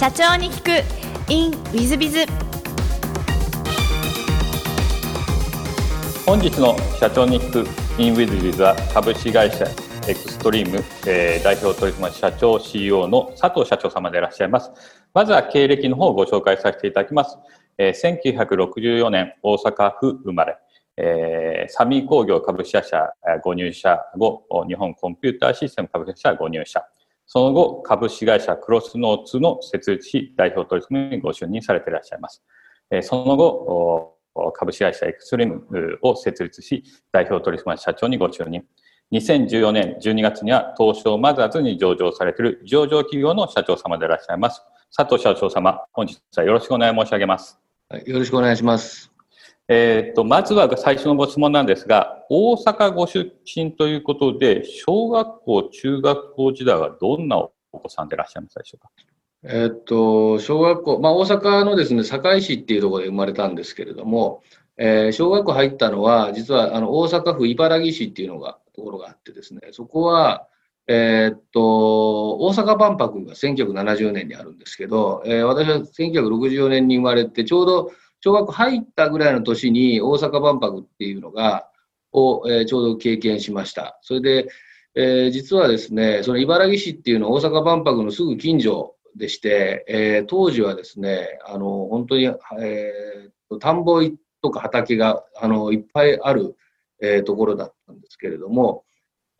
社長に聞く。In ウィズビズ本日の社長に聞く。In ウィズビズは株式会社エクストリーム、えー、代表取締社長 CEO の佐藤社長様でいらっしゃいます。まずは経歴の方をご紹介させていただきます、えー、1964年大阪府生まれ。えー、サミー工業株式会社ご入社後、日本コンピューターシステム株式会社ご入社。その後、株式会社クロスノーツの設立し、代表取締役にご就任されていらっしゃいます。え、その後、株式会社エクストリームを設立し、代表取締役社長にご就任。2014年12月には東証マザーズに上場されている上場企業の社長様でいらっしゃいます。佐藤社長様、本日はよろしくお願い申し上げます。はい、よろしくお願いします。えっ、と、まずは最初のご質問なんですが、大阪ご出身ということで、小学校、中学校時代はどんなお子さんでいらっしゃいますでしょうか？えっと、小学校、まあ、大阪のですね、堺市っていうところで生まれたんですけれども、えー、小学校入ったのは、実はあの大阪府茨木市っていうのが、ところがあってですね、そこは、えー、っと、大阪万博が1970年にあるんですけど、えー、私は1964年に生まれて、ちょうど小学校入ったぐらいの年に大阪万博っていうのが、を、えー、ちょうど経験しました。それで、えー、実はですね、その茨城市っていうのは大阪万博のすぐ近所でして、えー、当時はですね、あの、本当に、えー、田んぼとか畑が、あの、いっぱいある、えー、ところだったんですけれども、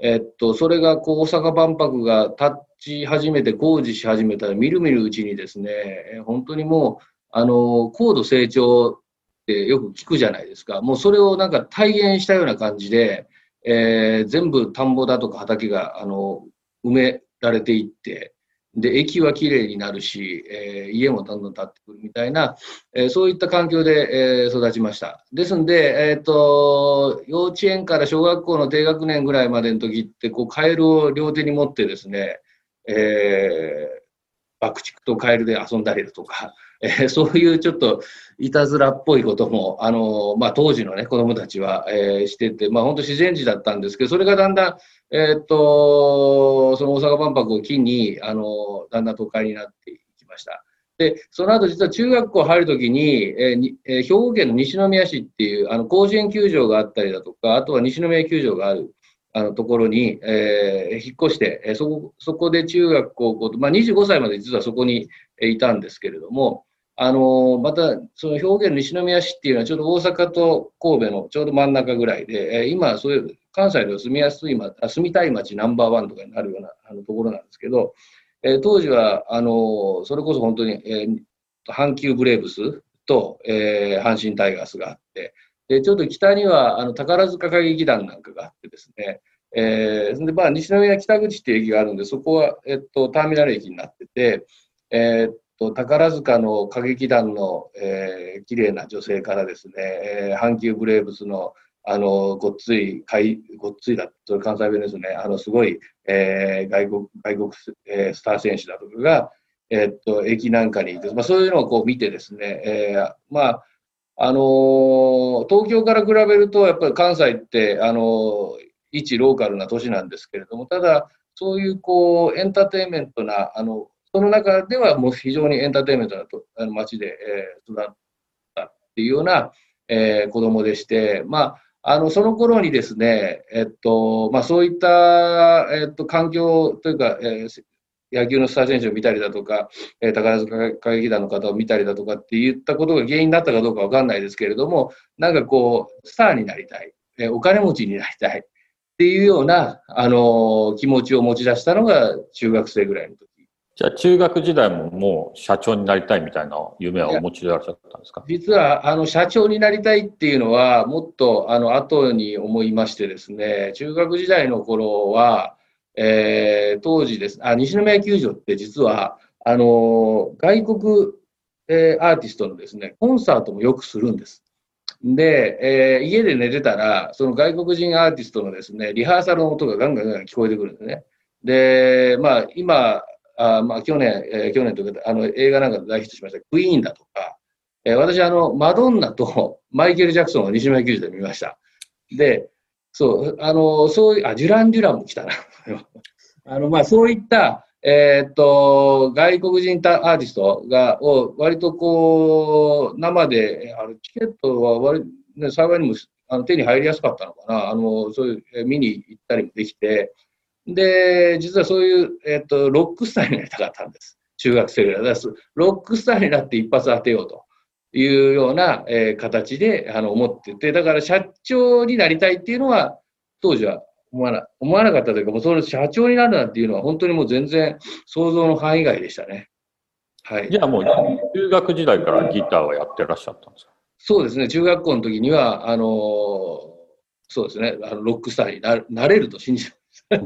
えっと、それがこう大阪万博が立ち始めて工事し始めたらみるみるうちにですね、本当にもうあの、高度成長ってよく聞くじゃないですか。もうそれをなんか体現したような感じで、えー、全部田んぼだとか畑が、あの、埋められていって、で、駅はきれいになるし、えー、家もどんどん建ってくるみたいな、えー、そういった環境で、えー、育ちました。ですんで、えっ、と、幼稚園から小学校の低学年ぐらいまでの時って、こう、カエルを両手に持ってですね、えー、爆竹とカエルで遊んだりだとか、えー、そういうちょっといたずらっぽいことも、あのまあ、当時の、ね、子供たちは、えー、してて、まあ、本当自然児だったんですけど、それがだんだん、えー、っと、その大阪万博を機に、あのだんだん都会になっていきました。で、その後実は中学校入るときに、えーえー、兵庫県の西宮市っていう、あの、甲子園球場があったりだとか、あとは西宮球場がある。あのところに、えー、引っ越して、え、そこそこで中学高校と、まあ、25歳まで実はそこにいたんですけれども、あのまた、その表現西宮市っていうのはちょうど大阪と神戸のちょうど真ん中ぐらいで、え今、そういう関西では住みやすい、ま住みたい街ナンバーワンとかになるようなあのところなんですけど、え当時は、あのそれこそ本当に、え阪急ブレーブスと、えー、阪神タイガースがあって、でちょっと北にはあの宝塚歌劇団なんかがあってですね、えー、でまあ、西宮北口っていう駅があるんで、そこは、えっと、ターミナル駅になってて、えー、と宝塚の歌劇団の、えー、綺麗な女性からですね、えー、阪急ブレーブスのあのごっついかいごっついだそれ関西弁ですねあのすごい、えー、外国外国、えー、スター選手だとかが、えー、っと駅なんかにいて、まあ、そういうのをこう見てですね、えー、まああのー、東京から比べるとやっぱり関西ってあのー、一ローカルな都市なんですけれどもただそういうこうエンターテインメントなあのその中ではもう非常にエンターテインメントなとあの街で、えー、育ったっていうような、えー、子供でして、まあ、あのその頃にですね、えっとまあ、そういった、えっと、環境というか、えー、野球のスター選手を見たりだとか、えー、宝塚歌劇団の方を見たりだとかって言ったことが原因だったかどうかわかんないですけれども、なんかこう、スターになりたい、えー、お金持ちになりたいっていうような、あのー、気持ちを持ち出したのが中学生ぐらいの時。じゃあ中学時代ももう社長になりたいみたいな夢はお持ちでいらっしゃったんですか？実はあの社長になりたいっていうのはもっとあの後に思いましてですね中学時代の頃は、えー、当時ですあ西宮球場って実はあの外国、えー、アーティストのですねコンサートもよくするんです。で、えー、家で寝てたら、その外国人アーティストのですね、リハーサルの音がガンガンガン聞こえてくるんですね。で、まあ、今、あまあ、去年、えー、去年というか、あの、映画なんかで大ヒットしました、クイーンだとか、えー、私、あの、マドンナと マイケル・ジャクソンを西村球児で見ました。で、そう、あの、そういう、あ、ジュラン・デュランも来たな。あの、まあ、そういった、えーっと、外国人アーティストが、を割とこう、生で、あのチケットは割、ね、幸いにもあの手に入りやすかったのかな。あの、そういう、え見に行ったりもできて、で、実はそういう、えーっと、ロックスターになりたかったんです。中学生ぐらい。だからロックスターになって一発当てようというような、えー形で、あの、思ってて、だから社長になりたいっていうのは、当時は思わな思わなかったというか、もうその社長になるなんていうのは、本当にもう全然想像の範囲外でしたね。はい。じゃあもう中学時代からギターはやってらっしゃったんですか？そうですね、中学校の時には、あのーそうですね、あのロックスターにななれると信じてます。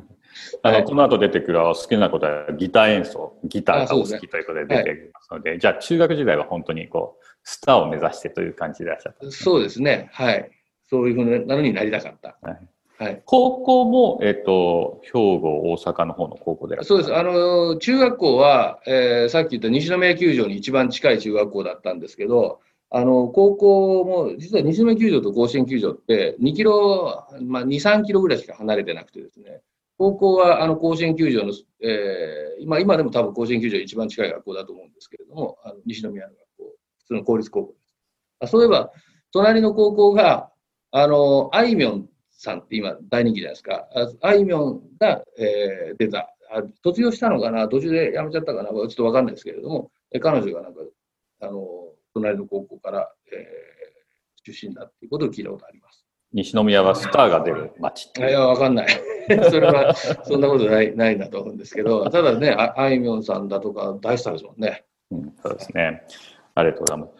あの、はいこの後出てくる好きなことはギター演奏、ギターがお好きということで出てきますので、じゃあ中学時代は本当にこう、スターを目指してという感じでいらっしゃったねそうですね、はい。そういうふうなのになりたかった。はいはい。高校も、えっ、と、兵庫、大阪の方の高校でそうです。あの、中学校は、えーさっき言った西宮球場に一番近い中学校だったんですけど、あの、高校も、実は西宮球場と甲子園球場って2キロ、まあ2、3キロぐらいしか離れてなくてですね、高校はあの甲子園球場の、えー今、今でも多分甲子園球場一番近い学校だと思うんですけれども、あの西宮の学校、普通の公立高校です。あそういえば、隣の高校が、あの、あいみょんさんって今大人気じゃないですか。あいみょんが、えー出たあ。卒業したのかな？途中で辞めちゃったかな？ちょっとわかんないですけれども、え彼女がなんか、あの、隣の高校から、えー出身だっていうことを聞いたことあります。西宮はスターが出る街いや、わかんない。それは、そんなことない、ないんだと思うんですけど、ただね、ああいみょんさんだとか大スターですもんね。うん、そうですね。ありがとうございます。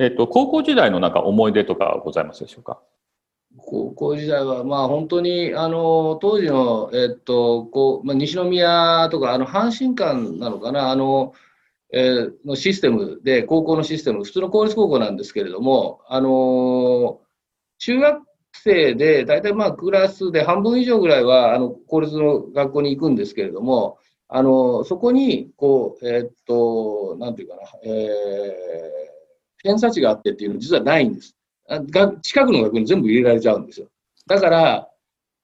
えっ、と、高校時代のなんか思い出とかございますでしょうか？高校時代は、まあ本当に、あの、当時の、えっと、こう、まあ、西宮とか、あの、阪神間なのかな、あの、えーのシステムで、高校のシステム、普通の公立高校なんですけれども、あの、中学生で、大体まあクラスで半分以上ぐらいは、あの、公立の学校に行くんですけれども、あの、そこに、こう、えっと、なんていうかな、えー、偏差値があってっていうのは実はないんです。が近くの学校に全部入れられちゃうんですよ。だから、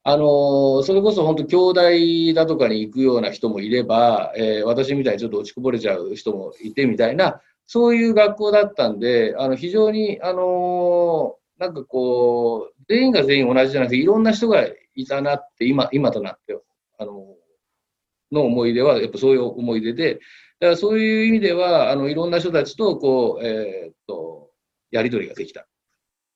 あのそれこそ本当、京大だとかに行くような人もいれば、えー私みたいにちょっと落ちこぼれちゃう人もいてみたいな、そういう学校だったんで、あの非常に、あのなんかこう、全員が全員同じじゃなくて、いろんな人がいたなって、今、今となって、あのの思い出は、やっぱそういう思い出で、だからそういう意味では、あのいろんな人たちと、こう、えーっと、やり取りができた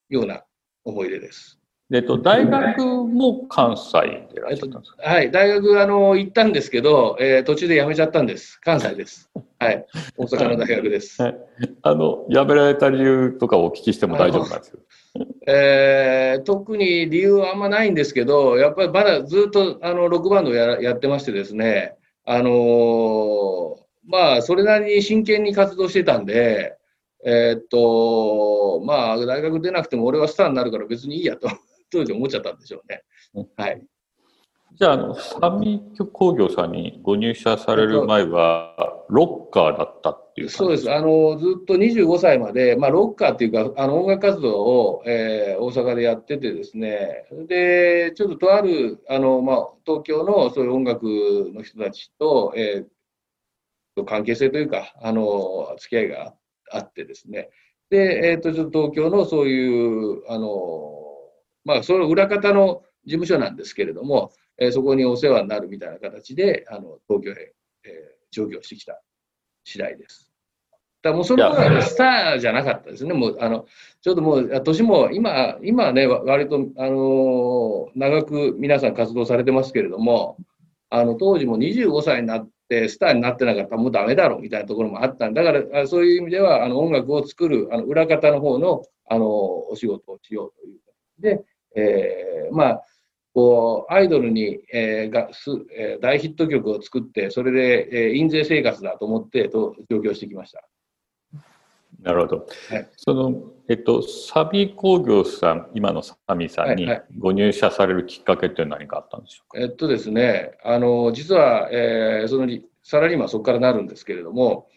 ような思い出です。えっ、と、大学も関西でいらっしゃったんですか、はい、大学、あの、行ったんですけど、えー途中で辞めちゃったんです。関西です。はい、大阪の大学です。はいあの、辞められた理由とかお聞きしても大丈夫なんですよ。えー特に理由はあんまないんですけど、やっぱりまだずっとあのロックバンドややってましてですね、あのーまあ、それなりに真剣に活動してたんで、えーっと、まあ、大学出なくても俺はスターになるから別にいいやと、当時思っちゃったんでしょうね。はい。じゃあ、あの、サミ工業さんにご入社される前は、ロッカーだったっていうそうです。あの、ずっと25歳まで、まあ、ロッカーっていうか、あの、音楽活動を、えー大阪でやっててですね、で、ちょっととある、あの、まあ、東京のそういう音楽の人たちと、えー関係性というか、あの、付き合いがあってですね、で、えっ、と、ちょっと東京のそういう、あの、まあ、その裏方の事務所なんですけれども、えーそこにお世話になるみたいな形で、あの、東京へ、えー上京してきた次第です。だもうその頃はスターじゃなかったですね。もう、あの、ちょっともう、あ年も、今、今はね、割と、あのー長く皆さん活動されてますけれども、あの、当時も25歳になって、スターになってなかったらもうダメだろうみたいなところもあったんだから、あそういう意味では、あの、音楽を作る、あの、裏方の方の、あの、お仕事をしようという。で、えーまあ、こう、アイドルに、えーがすえー大ヒット曲を作って、それで、えー印税生活だと思って、と上京してきました。なるほど。はい。その、えっと、サビ工業さん、今のサミさんにはいはい。ご入社されるきっかけって何かあったんでしょうか、えっとですね、あの、実は、えーそのリサラリーマンはそこからなるんですけれども、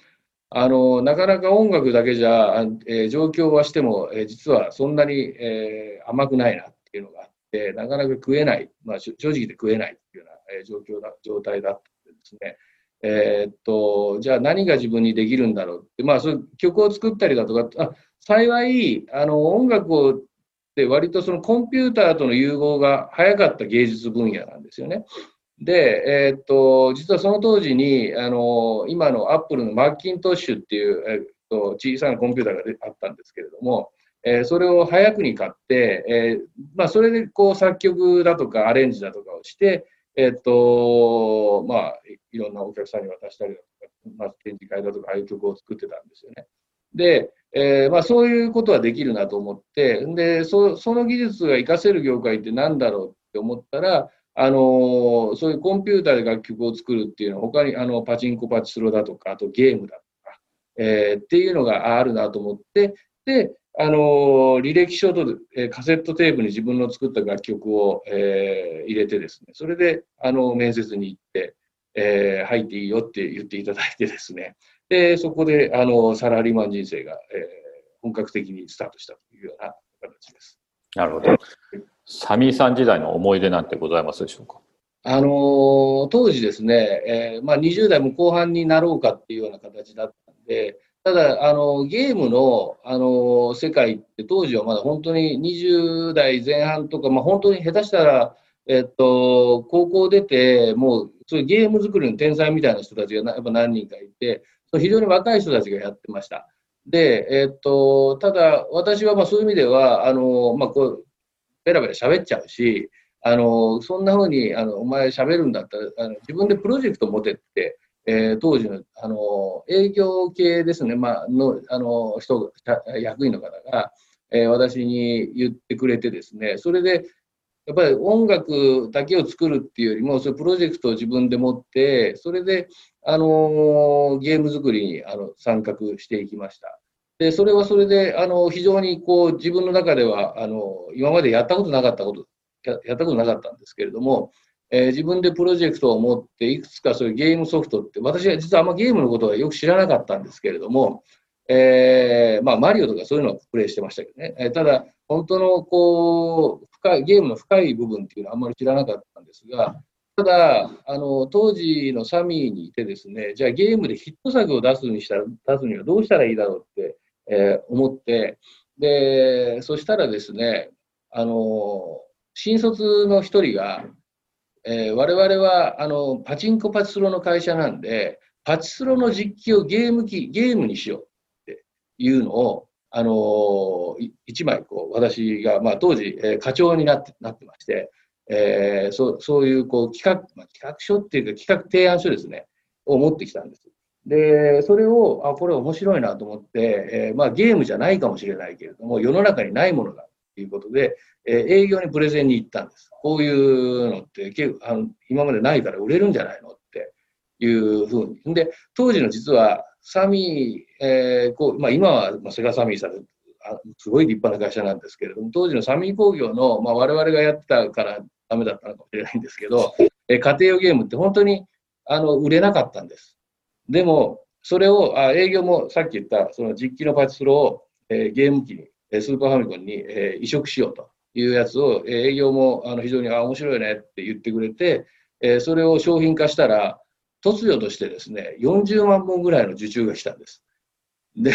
あの、なかなか音楽だけじゃ、あえー上京はしても、えー実はそんなに、えー甘くないなっていうのがあって、なかなか食えない、まあ、し正直で食えないっていうような、えー状況だ、状態だったんでですね、えー、っと、じゃあ何が自分にできるんだろう？って、まあ、そう曲を作ったりだとか、あ幸い、あの、音楽をって割とそのコンピューターとの融合が早かった芸術分野なんですよね。で、えー、っと、実はその当時に、あの、今のアップルのマッキントッシュっていう、えー、っと、小さなコンピューターがあったんですけれども、えー、それを早くに買って、えー、まあ、それでこう作曲だとかアレンジだとかをして、えっと、まあ、いろんなお客さんに渡したりだとか、まあ、展示会だとか、ああいう曲を作ってたんですよね。で、えー、まあ、そういうことはできるなと思って、で、そその技術が活かせる業界って何だろうって思ったら、あのそういうコンピューターで楽曲を作るっていうのは、他にあのパチンコパチスロだとか、あとゲームだとか、えー、っていうのがあるなと思って、で、あの履歴書と、えー、カセットテープに自分の作った楽曲を、えー、入れてですね、それであの面接に行って、えー、入っていいよって言っていただいてですね、で、そこであのサラリーマン人生が、えー、本格的にスタートしたというような形です。なるほど。サミーさん時代の思い出なんてございますでしょうか？あの当時ですね、えーまあ、20代も後半になろうかっていうような形だったんで、ただ、あの、ゲームの、あの、世界って当時はまだ本当に20代前半とか、まあ本当に下手したら、えっと、高校出て、もう、そういうゲーム作りの天才みたいな人たちがやっぱ何人かいて、非常に若い人たちがやってました。で、えっと、ただ、私はまあそういう意味では、あの、まあこう、ベラベラ喋っちゃうし、あの、そんなふうに、あの、お前喋るんだったら、あの自分でプロジェクト持てって、えー、当時のあの営業系ですね、まあのあの人役員の方が、えー、私に言ってくれてですね、それでやっぱり音楽だけを作るっていうよりも、そういうプロジェクトを自分で持って、それで、あのゲーム作りにあの参画していきました。で、それはそれで、あの非常にこう自分の中ではあの今までやったことなかったこと、やったことなかったんですけれども、えー、自分でプロジェクトを持って、いくつかそういうゲームソフトって、私は実はあんまゲームのことはよく知らなかったんですけれども、えー、まあ、マリオとかそういうのをプレイしてましたけどね。えー、ただ、本当のこう深い、ゲームの深い部分っていうのはあんまり知らなかったんですが、ただ、あの、当時のサミーにいてですね、じゃあゲームでヒット作を出すにした、出すにはどうしたらいいだろうって、えー、思って、で、そしたらですね、あの、新卒の一人が、えー、我々はあのパチンコパチスロの会社なんで、パチスロの実機をゲーム機、ゲームにしようっていうのを、あのー、一枚こう、私が、まあ、当時、えー、課長になってなってまして、えー、そうそういうこう企画、まあ、企画書っていうか企画提案書ですね、を持ってきたんです。で、それを、あ、これ面白いなと思って、えー、まあゲームじゃないかもしれないけれども、世の中にないものだいうことで、えー、営業にプレゼンに行ったんです。こういうのって結構あの今までないから売れるんじゃないのっていうふうに。で、当時の実はサミー、えーこうまあ、今はセガサミーさんすごい立派な会社なんですけれども、当時のサミー工業の、まあ、我々がやってたからダメだったのかもしれないんですけど、えー、家庭用ゲームって本当にあの売れなかったんです。でも、それをあ営業もさっき言ったその実機のパチスロを、えー、ゲーム機に、スーパーファミコンに、え、移植しようと。いうやつを、え営業もあの非常にあ面白いねって言ってくれて、えそれを商品化したら、突如としてですね、40万本ぐらいの受注が来たんです。で、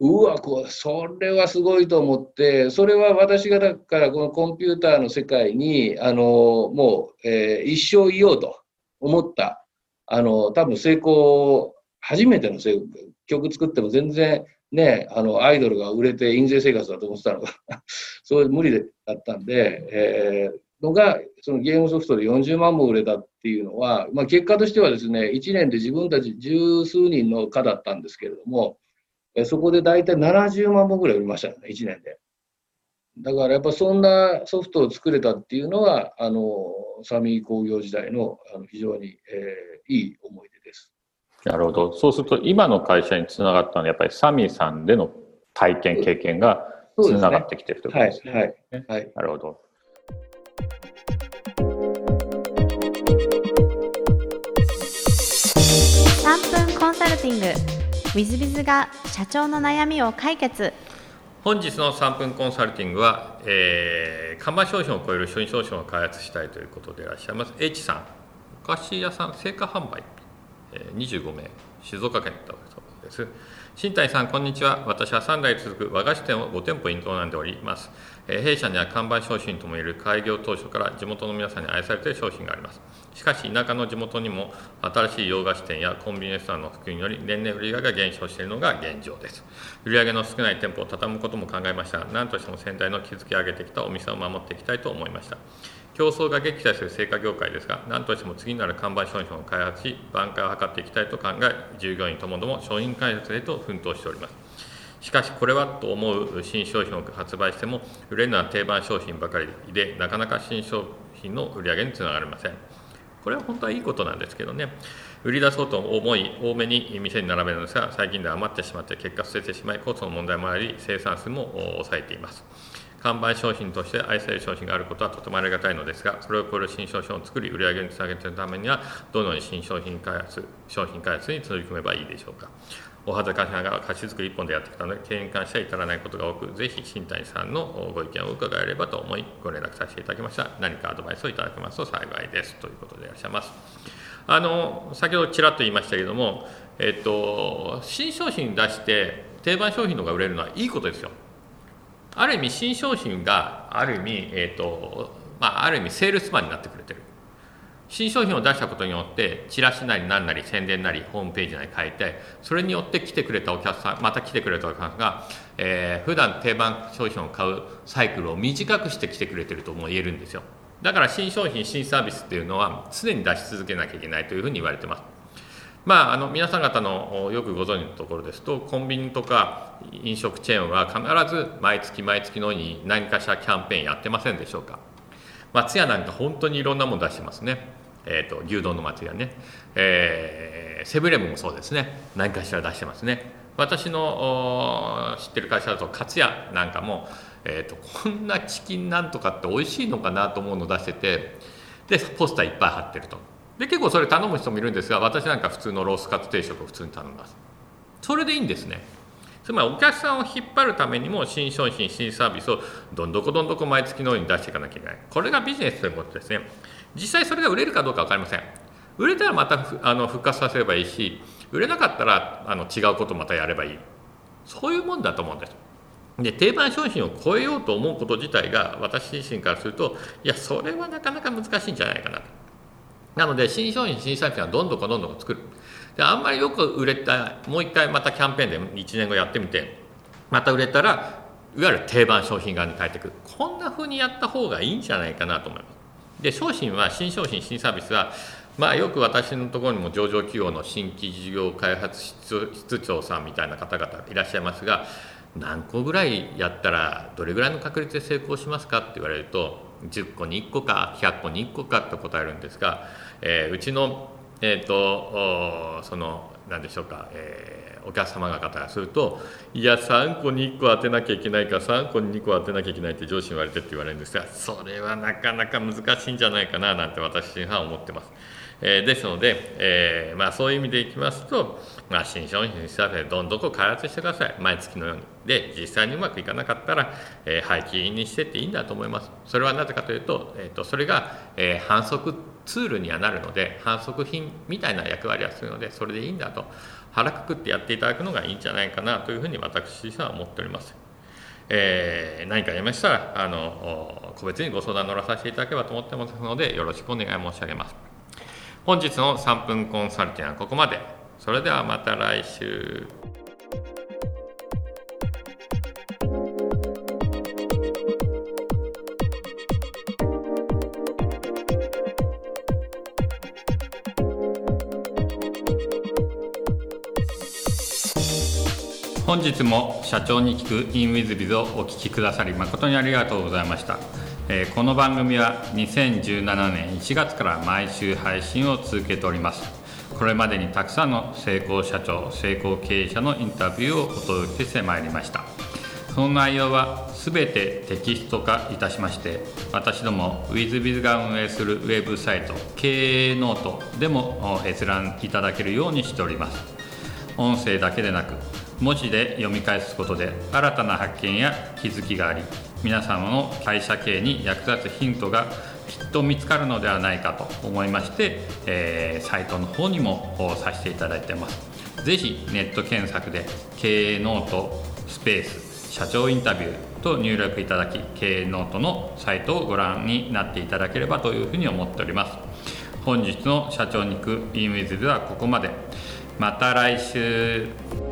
うわ、こ、それはすごいと思って、それは私がだからこのコンピューターの世界に、あの、もう、えー、一生いようと思った、あの、多分成功、初めての成功、曲作っても全然ね、あの、アイドルが売れて印税生活だと思ってたのが そういう無理だったんで、えー、のが、そのゲームソフトで40万も売れたっていうのは、まあ結果としてはですね、1年で自分たち十数人の課だったんですけれども、えそこで大体70万本ぐらい売りましたね、1年で。だからやっぱそんなソフトを作れたっていうのは、あの、サミー工業時代のあの非常に、えー、いい思い出です。なるほど。そうすると、今の会社につながったのは、やっぱりサミーさんでの体験、経験がつながってきてるということですね。はい、はい、はい。なるほど。3分コンサルティング w i z b i が社長の悩みを解決本日の3分コンサルティングは、えー、看板商品を超える商品を開発したいということでいらっしゃいます H さんお菓子屋さん成果販売25名静岡県だそうです。新谷さんこんにちは。私は3代続く和菓子店を5店舗営んでおります。弊社には看板商品ともいえる開業当初から地元の皆さんに愛されている商品があります。しかし田舎の地元にも新しい洋菓子店やコンビニレスストランの普及により年々売り上げが減少しているのが現状です。売り上げの少ない店舗を畳むことも考えました。が何としても先代の築き上げてきたお店を守っていきたいと思いました。競争が激化する青果業界ですが何としても次なる看板商品を開発し挽回を図っていきたいと考え従業員ともども商品開発へと奮闘しております。しかしこれはと思う新商品を発売しても売れるのは定番商品ばかりでなかなか新商品の売り上げにつながりません。これは本当はいいことなんですけどね。売り出そうと思い多めに店に並べるのですが最近では余ってしまって結果捨ててしまいコストの問題もあり生産数も抑えています。看板商品として愛される商品があることはとてもありがたいのですがそれを超える新商品を作り売り上げにつなげていくためにはどのように新商品開発商品開発に取り組めばいいでしょうか。お恥ずかしながら菓子作り一本でやってきたので経営に関しては至らないことが多くぜひ新谷さんのご意見を伺えればと思いご連絡させていただきました。何かアドバイスをいただけますと幸いです。ということでいらっしゃいます。あの先ほどちらっと言いましたけれども、えっと、新商品出して定番商品のが売れるのはいいことですよ。ある意味新商品がある意味、えっとまあ、ある意味セールスマンになってくれてる。新商品を出したことによってチラシなり何なり宣伝なりホームページなり変えてそれによって来てくれたお客さんまた来てくれたお客さんが、えー、普段定番商品を買うサイクルを短くして来てくれてるとも言えるんですよ。だから新商品新サービスっていうのは常に出し続けなきゃいけないというふうに言われてます。まあ、あの皆さん方のよくご存知のところですとコンビニとか飲食チェーンは必ず毎月毎月のように何かしらキャンペーンやってませんでしょうか。松屋なんか本当にいろんなもの出してますね。えーと、牛丼の松屋ね、えー、セブンイレブンもそうですね。何かしら出してますね。私の知ってる会社だと勝屋なんかも、えーと、こんなチキンなんとかって美味しいのかなと思うの出しててでポスターいっぱい貼ってると。で結構それ頼む人もいるんですが私なんか普通のロースカツ定食を普通に頼みます。それでいいんですね。つまりお客さんを引っ張るためにも新商品新サービスをどんどこどんどこ毎月のように出していかなきゃいけない。これがビジネスということですね。実際それが売れるかどうか分かりません。売れたらまたあの復活させればいいし売れなかったらあの違うことまたやればいい。そういうもんだと思うんです。で定番商品を超えようと思うこと自体が私自身からするといやそれはなかなか難しいんじゃないかなと。なので新商品新産品はどんどんどんどん作る。であんまりよく売れたもう一回またキャンペーンで1年後やってみてまた売れたらいわゆる定番商品側に変えていくこんなふうにやった方がいいんじゃないかなと思います。で商品は新商品新サービスはまあよく私のところにも上場企業の新規事業開発室長さんみたいな方々いらっしゃいますが何個ぐらいやったらどれぐらいの確率で成功しますかって言われると10個に1個か100個に1個かって答えるんですが、えー、うちの、えーと、その何でしょうか、えー、お客様方がするといや3個に1個当てなきゃいけないか3個に2個当てなきゃいけないって上司に言われてって言われるんですがそれはなかなか難しいんじゃないかななんて私は思ってます。えー、ですので、えーまあ、そういう意味でいきますと、まあ、新商品新サービスどんどん開発してください毎月のようにで実際にうまくいかなかったら、えー、廃棄にしてっていいんだと思いますそれはなぜかというと,、えーと、それが、えー、反則ツールにはなるので反則品みたいな役割はするのでそれでいいんだと腹くくってやっていただくのがいいんじゃないかなというふうに私自身は思っております。えー、何かありましたらあの個別にご相談乗らさせていただければと思ってますのでよろしくお願い申し上げます。本日の3分コンサルティングはここまで。それではまた来週。本日も社長に聞く in WizBiz をお聞きくださり誠にありがとうございました。えこの番組は2017年1月から毎週配信を続けておりますこれまでにたくさんの成功社長成功経営者のインタビューをお届けしてまいりました。その内容は全てテキスト化いたしまして私ども WizBiz が運営するウェブサイト経営ノートでも閲覧いただけるようにしております。音声だけでなく文字で読み返すことで新たな発見や気づきがあり皆様の会社経営に役立つヒントがきっと見つかるのではないかと思いまして、えー、サイトの方にもさせていただいてます。ぜひネット検索で経営ノートスペース社長インタビューと入力いただき経営ノートのサイトをご覧になっていただければというふうに思っております。本日の社長に行くインウィズではここまで。また来週。